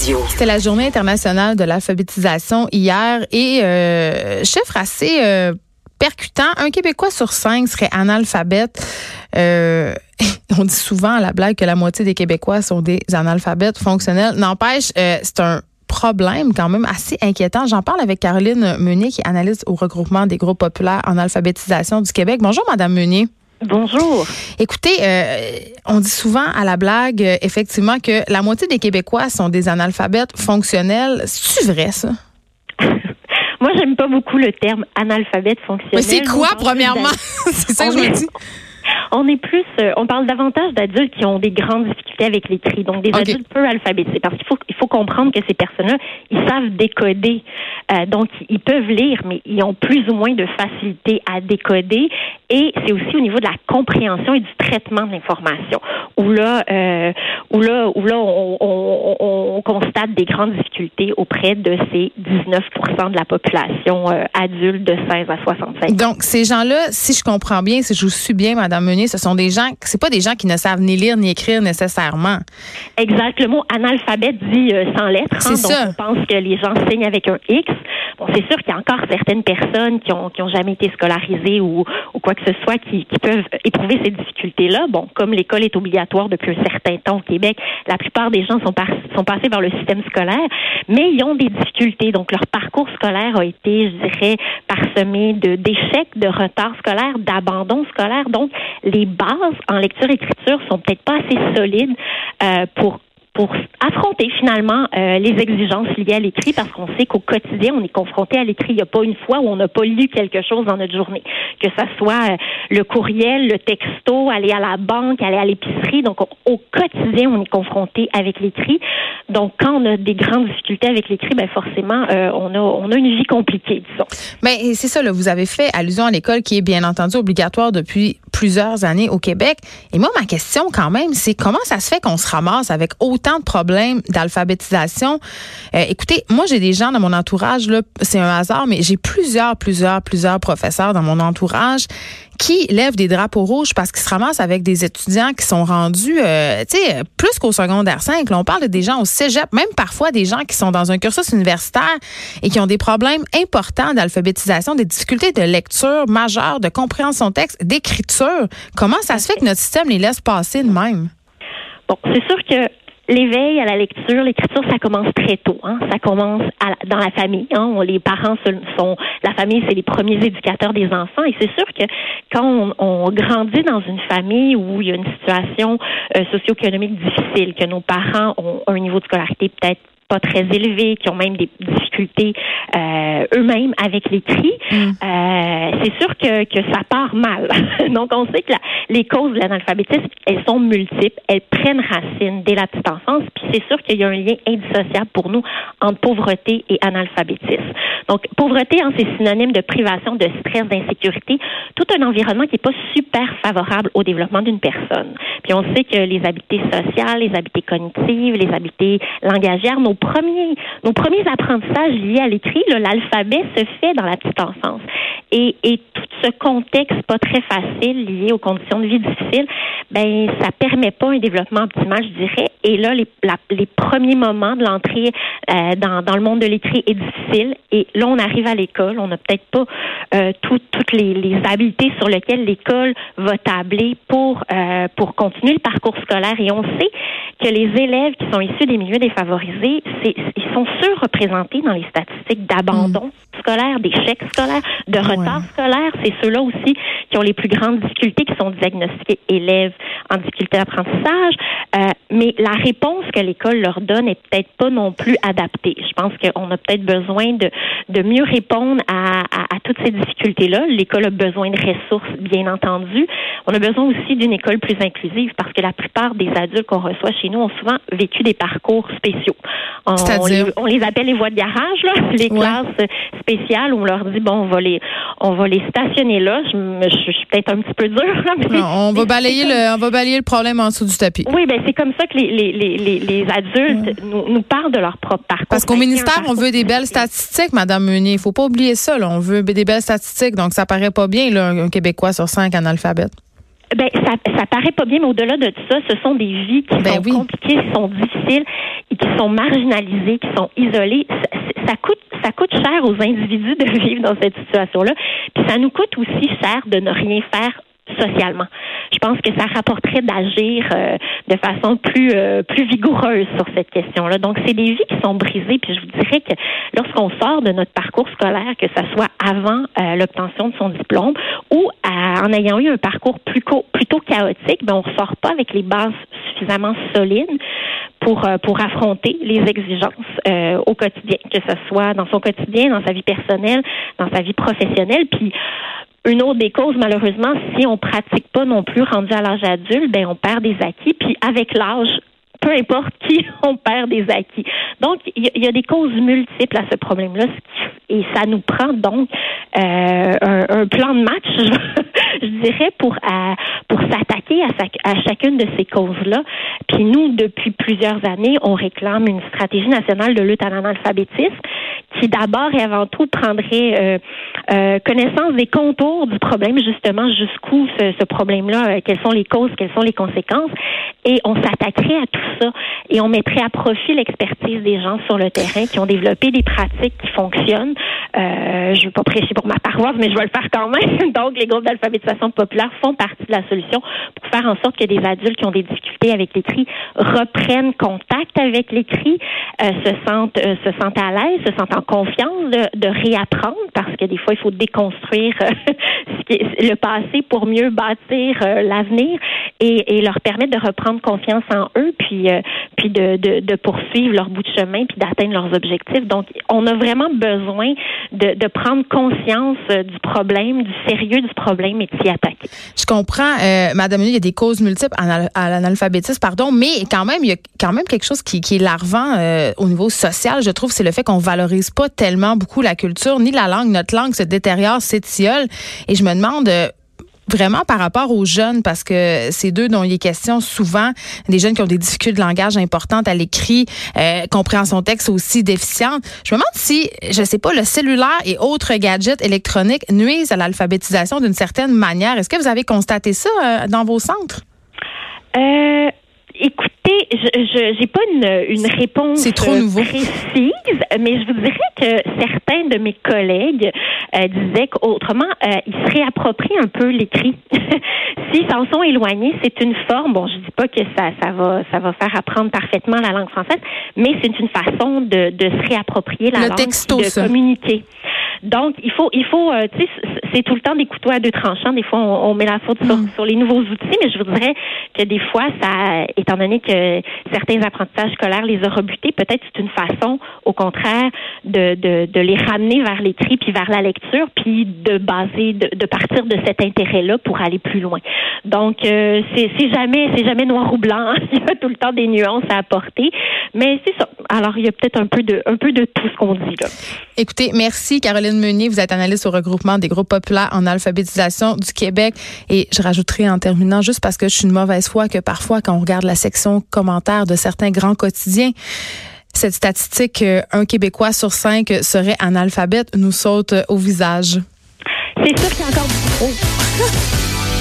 C'était la journée internationale de l'alphabétisation hier et euh, chiffre assez euh, percutant. Un Québécois sur cinq serait analphabète. Euh, on dit souvent à la blague que la moitié des Québécois sont des analphabètes fonctionnels. N'empêche, euh, c'est un problème quand même assez inquiétant. J'en parle avec Caroline Meunier, qui est analyste au regroupement des groupes populaires en alphabétisation du Québec. Bonjour, Madame Meunier. Bonjour. Écoutez, euh, on dit souvent à la blague, euh, effectivement, que la moitié des Québécois sont des analphabètes fonctionnels. C'est vrai, ça? Moi, j'aime pas beaucoup le terme analphabète fonctionnel. Mais c'est quoi, premièrement? c'est ça que je me dis. On est plus, euh, on parle davantage d'adultes qui ont des grandes difficultés avec l'écrit, donc des Okay. adultes peu alphabétisés, parce qu'il faut, il faut comprendre que ces personnes-là, ils savent décoder, Euh, donc ils peuvent lire, mais ils ont plus ou moins de facilité à décoder, et c'est aussi au niveau de la compréhension et du traitement de l'information, où là, euh, où là, où là, on, on- on- on constate des grandes difficultés auprès de ces 19 de la population euh, adulte de 16 à 65 ans. Donc, ces gens-là, si je comprends bien, si je vous suis bien, Madame Meunier, ce sont des gens, c'est pas des gens qui ne savent ni lire ni écrire nécessairement. Exact. Le mot analphabète dit euh, sans lettres. hein. Donc, ça. on pense que les gens signent avec un X. Bon, c'est sûr qu'il y a encore certaines personnes qui ont, qui ont jamais été scolarisées ou, ou quoi que ce soit qui, peuvent éprouver ces difficultés-là. Bon, comme l'école est obligatoire depuis un certain temps au Québec, la plupart des gens sont, passés par le système scolaire, mais ils ont des difficultés. Donc, leur parcours scolaire a été, je dirais, parsemé d'échecs, de retards scolaires, d'abandon scolaire. Donc, les bases en lecture-écriture sont peut-être pas assez solides euh, pour pour affronter finalement euh, les exigences liées à l'écrit parce qu'on sait qu'au quotidien, on est confronté à l'écrit. Il n'y a pas une fois où on n'a pas lu quelque chose dans notre journée, que ça soit euh, le courriel, le texto, aller à la banque, aller à l'épicerie. Donc, au, au quotidien, on est confronté avec l'écrit. Donc, quand on a des grandes difficultés avec l'écrit, ben forcément, euh, on a on a une vie compliquée, disons. Mais c'est ça, là, vous avez fait allusion à l'école qui est bien entendu obligatoire depuis plusieurs années au Québec. Et moi, ma question quand même, c'est comment ça se fait qu'on se ramasse avec autant de problèmes d'alphabétisation? Euh, écoutez, moi, j'ai des gens dans mon entourage, c'est un hasard, mais j'ai plusieurs, plusieurs, plusieurs professeurs dans mon entourage qui lèvent des drapeaux rouges parce qu'ils se ramassent avec des étudiants qui sont rendus, euh, tu sais, plus qu'au secondaire 5. Là, on parle de des gens au cégep, même parfois des gens qui sont dans un cursus universitaire et qui ont des problèmes importants d'alphabétisation, des difficultés de lecture majeures, de compréhension de texte, d'écriture. Comment ça se fait que notre système les laisse passer de même? Bon, c'est sûr que l'éveil à la lecture, l'écriture, ça commence très tôt. Hein? Ça commence à dans la famille. Hein? Les parents sont, la famille, c'est les premiers éducateurs des enfants. Et c'est sûr que quand on, on grandit dans une famille où il y a une situation euh, socio-économique difficile, que nos parents ont un niveau de scolarité peut-être pas très élevé, qui ont même des difficultés euh, eux-mêmes avec l'écrit, euh, c'est sûr que, que ça part mal. Donc, on sait que la- les causes de l'analphabétisme, elles sont multiples, elles prennent racine dès la petite enfance, puis c'est sûr qu'il y a un lien indissociable pour nous entre pauvreté et analphabétisme. Donc, pauvreté, hein, c'est synonyme de privation, de stress, d'insécurité, tout un environnement qui n'est pas super favorable au développement d'une personne. Puis on sait que les habiletés sociales, les habiletés cognitives, les habiletés langagières, nos premiers, nos premiers apprentissages liés à l'écrit, l'alphabet se fait dans la petite enfance. Et, tout ce contexte pas très facile lié aux conditions de vie difficiles, ben ça permet pas un développement optimal, je dirais. Et là, les, premiers moments de l'entrée euh, dans, le monde de l'écrit est difficile. Et là, on arrive à l'école, on n'a peut-être pas euh, tout- toutes les, les habiletés sur lesquelles l'école va tabler pour euh, pour continuer le parcours scolaire. Et on sait que les élèves qui sont issus des milieux défavorisés, ils sont surreprésentés dans les statistiques d'abandon scolaire, d'échecs scolaires, de retard scolaire. C'est ceux-là aussi qui ont les plus grandes difficultés, qui sont diagnostiqués élèves en difficulté d'apprentissage. Euh, mais la réponse que l'école leur donne est peut-être pas non plus adaptée. Je pense qu'on a peut-être besoin de, de mieux répondre à, à, à toutes ces difficultés-là. L'école a besoin de ressources, bien entendu. On a besoin aussi d'une école plus inclusive parce que la plupart des adultes qu'on reçoit chez nous ont souvent vécu des parcours spéciaux. On, les, on les appelle les voies de garage, là, les Ouais. classes spéciales où on leur dit bon, on va les, on va les stationner là. Je, je, je suis peut-être un petit peu dure. là, mais- Non, on va balayer le, on va balayer le problème en dessous du tapis. oui, ben c'est comme ça que les, les, les, les, adultes nous, nous parlent de leur propre parcours. Parce qu'au un ministère, on veut des belles statistiques, Madame Meunier. Il faut pas oublier ça. Là. On veut des belles statistiques. Donc, ça paraît pas bien, là, un Québécois sur cinq analphabètes. Ben, ça, ça paraît pas bien, mais au-delà de ça, ce sont des vies qui Ben sont oui. compliquées, qui sont difficiles et qui sont marginalisées, qui sont isolées. Ça, ça coûte, ça coûte cher aux individus de vivre dans cette situation-là. Puis ça nous coûte aussi cher de ne rien faire socialement. Je pense que ça rapporterait d'agir euh, de façon plus euh, plus vigoureuse sur cette question-là. Donc c'est des vies qui sont brisées. Puis je vous dirais que lorsqu'on sort de notre parcours scolaire, que ce soit avant euh, l'obtention de son diplôme ou en ayant eu un parcours plus co- plutôt chaotique, ben on ressort pas avec les bases suffisamment solides pour euh, pour affronter les exigences euh, au quotidien, que ce soit dans son quotidien, dans sa vie personnelle, dans sa vie professionnelle. Puis une autre des causes, malheureusement, si on pratique pas non plus rendu à l'âge adulte, ben on perd des acquis. Puis avec l'âge, peu importe qui, on perd des acquis. Donc, il y, a- des causes multiples à ce problème-là, et ça nous prend donc euh, un, plan de match, je, dirais, pour pour s'attaquer à, sa- à chacune de ces causes-là. Puis nous, depuis plusieurs années, on réclame une stratégie nationale de lutte à l'analphabétisme qui d'abord et avant tout prendrait euh, euh, connaissance des contours du problème, justement jusqu'où ce, ce problème-là, euh, quelles sont les causes, quelles sont les conséquences, et on s'attaquerait à tout ça et on mettrait à profit l'expertise des gens sur le terrain qui ont développé des pratiques qui fonctionnent. Euh, je ne veux pas prêcher pour ma paroisse, mais je vais le faire quand même. Donc, les groupes d'alphabétisation populaire font partie de la solution pour faire en sorte que des adultes qui ont des difficultés avec l'écrit reprennent contact avec l'écrit, euh, se sentent euh, se sentent à l'aise, se sentent en confiance de, de réapprendre parce que des fois il faut déconstruire euh, ce qui est- le passé pour mieux bâtir euh, l'avenir et, et leur permettre de reprendre confiance en eux puis euh, puis de, de, poursuivre leur bout de chemin puis d'atteindre leurs objectifs. Donc on a vraiment besoin de, prendre conscience euh, du problème, du sérieux du problème et de s'y attaquer. Je comprends, euh, Madame, il y a des causes multiples à l'analphabétisme, pardon, mais quand même, il y a quand même quelque chose qui, est larvant euh, au niveau social, je trouve, c'est le fait qu'on valorise pas tellement beaucoup la culture ni la langue. Notre langue se détériore, s'étiole, et je me demande. euh, Vraiment par rapport aux jeunes, parce que c'est d'eux dont il est question souvent, des jeunes qui ont des difficultés de langage importantes à l'écrit, euh, compréhension texte aussi déficiente. Je me demande si, je sais pas, le cellulaire et autres gadgets électroniques nuisent à l'alphabétisation d'une certaine manière. Est-ce que vous avez constaté ça euh, dans vos centres? Euh, écoutez, je j'ai pas une, une réponse trop euh, précise, mais je vous dirais que certains de mes collègues euh, disaient qu'autrement, euh, ils se réapproprient un peu l'écrit. S'ils s'en sont éloignés, c'est une forme. Bon, je dis pas que ça, ça va, ça va faire apprendre parfaitement la langue française, mais c'est une façon de, de se réapproprier la Le langue, texto, de ça. communiquer. Donc, il faut, il faut, euh, tu sais, c'est tout le temps des couteaux à deux tranchants. Des fois, on, on met la faute sur, Mm. sur les nouveaux outils, mais je vous dirais que des fois, ça, étant donné que certains apprentissages scolaires les a rebutés, peut-être c'est une façon, au contraire, de, de, de les ramener vers l'écrit puis vers la lecture, puis de baser, de, de partir de cet intérêt-là pour aller plus loin. Donc, euh, c'est c'est jamais, c'est jamais noir ou blanc. il y a tout le temps des nuances à apporter, mais c'est ça. Alors, il y a peut-être un peu de, un peu de tout ce qu'on dit là. Écoutez, merci Caroline Vous êtes analyste au regroupement des groupes populaires en alphabétisation du Québec. Et je rajouterai en terminant, juste parce que je suis une mauvaise foi, que parfois, quand on regarde la section commentaires de certains grands quotidiens, cette statistique, euh, un Québécois sur cinq serait analphabète, nous saute au visage. C'est sûr qu'il y a encore du gros.